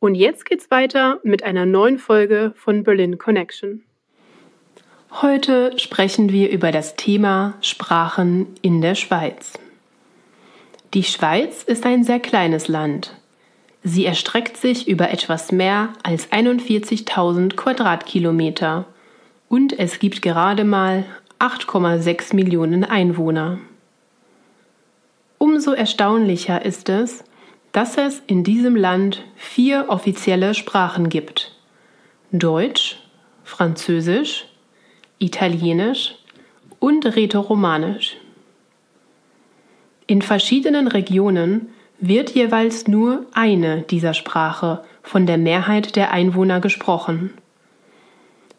Und jetzt geht's weiter mit einer neuen Folge von Berlin Connection. Heute sprechen wir über das Thema Sprachen in der Schweiz. Die Schweiz ist ein sehr kleines Land. Sie erstreckt sich über etwas mehr als 41.000 Quadratkilometer und es gibt gerade mal 8,6 Millionen Einwohner. Umso erstaunlicher ist es, dass es in diesem Land vier offizielle Sprachen gibt. Deutsch, Französisch, Italienisch und Rätoromanisch. In verschiedenen Regionen wird jeweils nur eine dieser Sprache von der Mehrheit der Einwohner gesprochen.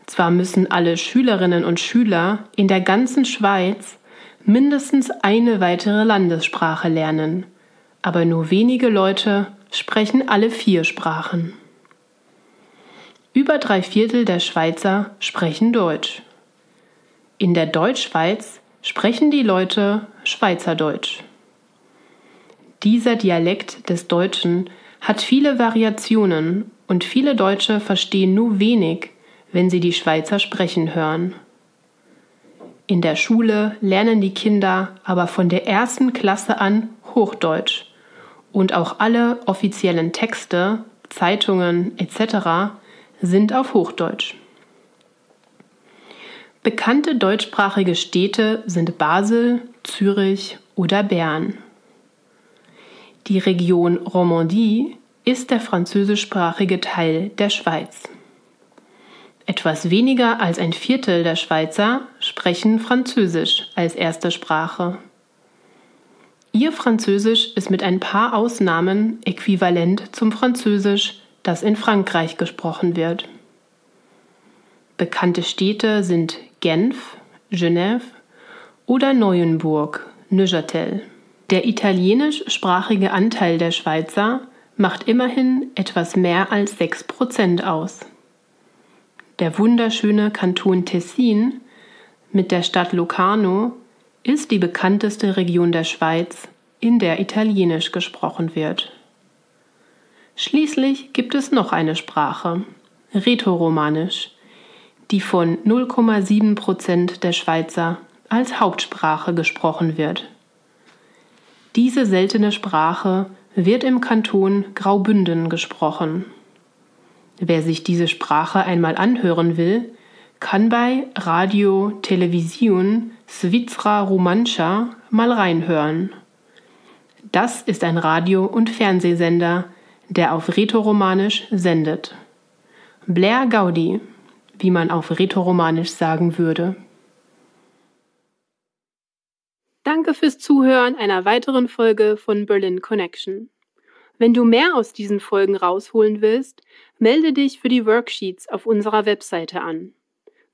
Zwar müssen alle Schülerinnen und Schüler in der ganzen Schweiz mindestens eine weitere Landessprache lernen, aber nur wenige Leute sprechen alle vier Sprachen. Über drei Viertel der Schweizer sprechen Deutsch. In der Deutschschweiz sprechen die Leute Schweizerdeutsch. Dieser Dialekt des Deutschen hat viele Variationen und viele Deutsche verstehen nur wenig, wenn sie die Schweizer sprechen hören. In der Schule lernen die Kinder aber von der ersten Klasse an Hochdeutsch und auch alle offiziellen Texte, Zeitungen etc. sind auf Hochdeutsch. Bekannte deutschsprachige Städte sind Basel, Zürich oder Bern. Die Region Romandie ist der französischsprachige Teil der Schweiz. Etwas weniger als ein Viertel der Schweizer sprechen Französisch als erste Sprache. Ihr Französisch ist mit ein paar Ausnahmen äquivalent zum Französisch, das in Frankreich gesprochen wird. Bekannte Städte sind Genf, Genève oder Neuenburg, Neuchâtel. Der italienischsprachige Anteil der Schweizer macht immerhin etwas mehr als 6 Prozent aus. Der wunderschöne Kanton Tessin mit der Stadt Locarno ist die bekannteste Region der Schweiz, in der Italienisch gesprochen wird. Schließlich gibt es noch eine Sprache, Rätoromanisch, die von 0,7 Prozent der Schweizer als Hauptsprache gesprochen wird. Diese seltene Sprache wird im Kanton Graubünden gesprochen. Wer sich diese Sprache einmal anhören will, kann bei Radio Television Svizra Romancha mal reinhören. Das ist ein Radio- und Fernsehsender, der auf Rätoromanisch sendet. Blair Gaudi, wie man auf Rätoromanisch sagen würde. Danke fürs Zuhören einer weiteren Folge von Berlin Connection. Wenn du mehr aus diesen Folgen rausholen willst, melde dich für die Worksheets auf unserer Webseite an.